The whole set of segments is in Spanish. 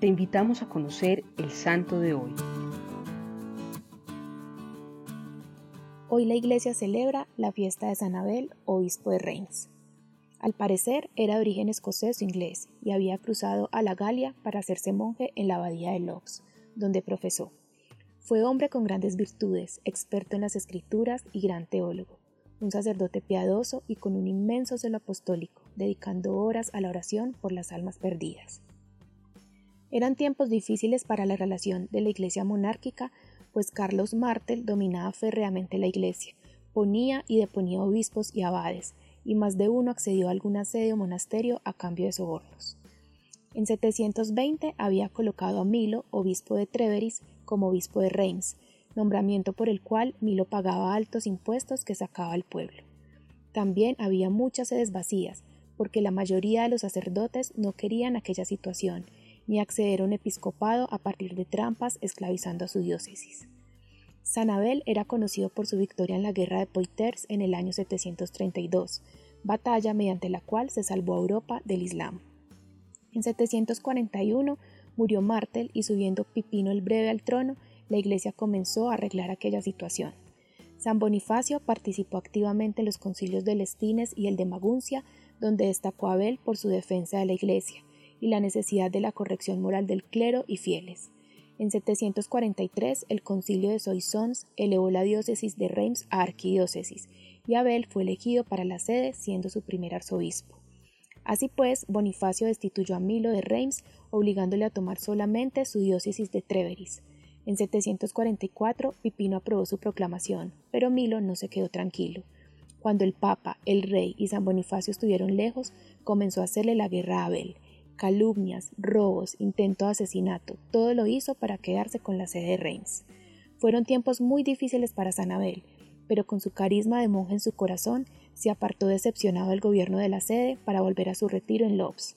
te invitamos a conocer el santo de hoy. Hoy la iglesia celebra la fiesta de San Abel, obispo de Reims. Al parecer era de origen escocés o inglés y había cruzado a la Galia para hacerse monje en la abadía de Lox, donde profesó. Fue hombre con grandes virtudes, experto en las escrituras y gran teólogo, un sacerdote piadoso y con un inmenso celo apostólico, dedicando horas a la oración por las almas perdidas. Eran tiempos difíciles para la relación de la Iglesia monárquica, pues Carlos Martel dominaba férreamente la Iglesia, ponía y deponía obispos y abades, y más de uno accedió a algún asedio monasterio a cambio de sobornos. En 720 había colocado a Milo, obispo de Treveris, como obispo de Reims, nombramiento por el cual Milo pagaba altos impuestos que sacaba al pueblo. También había muchas sedes vacías, porque la mayoría de los sacerdotes no querían aquella situación ni acceder a un episcopado a partir de trampas esclavizando a su diócesis. San Abel era conocido por su victoria en la guerra de Poitiers en el año 732, batalla mediante la cual se salvó a Europa del Islam. En 741 murió Martel y subiendo Pipino el Breve al trono, la iglesia comenzó a arreglar aquella situación. San Bonifacio participó activamente en los concilios de Lestines y el de Maguncia, donde destacó Abel por su defensa de la iglesia, y la necesidad de la corrección moral del clero y fieles. En 743 el concilio de Soissons elevó la diócesis de Reims a arquidiócesis y Abel fue elegido para la sede siendo su primer arzobispo. Así pues, Bonifacio destituyó a Milo de Reims, obligándole a tomar solamente su diócesis de Treveris. En 744 Pipino aprobó su proclamación, pero Milo no se quedó tranquilo. Cuando el Papa, el Rey y San Bonifacio estuvieron lejos, comenzó a hacerle la guerra a Abel, calumnias, robos, intento de asesinato, todo lo hizo para quedarse con la sede de Reims. Fueron tiempos muy difíciles para Sanabel, pero con su carisma de monje en su corazón, se apartó decepcionado del gobierno de la sede para volver a su retiro en Lobs.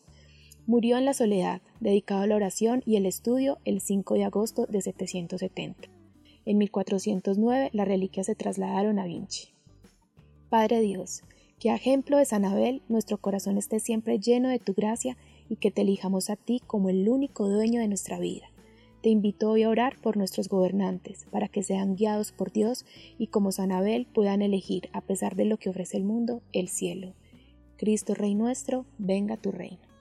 Murió en la soledad, dedicado a la oración y el estudio el 5 de agosto de 770. En 1409 las reliquias se trasladaron a Vinci. Padre Dios, que ejemplo de Sanabel nuestro corazón esté siempre lleno de tu gracia y que te elijamos a ti como el único dueño de nuestra vida. Te invito hoy a orar por nuestros gobernantes, para que sean guiados por Dios y como San Abel puedan elegir, a pesar de lo que ofrece el mundo, el cielo. Cristo Rey nuestro, venga tu reino.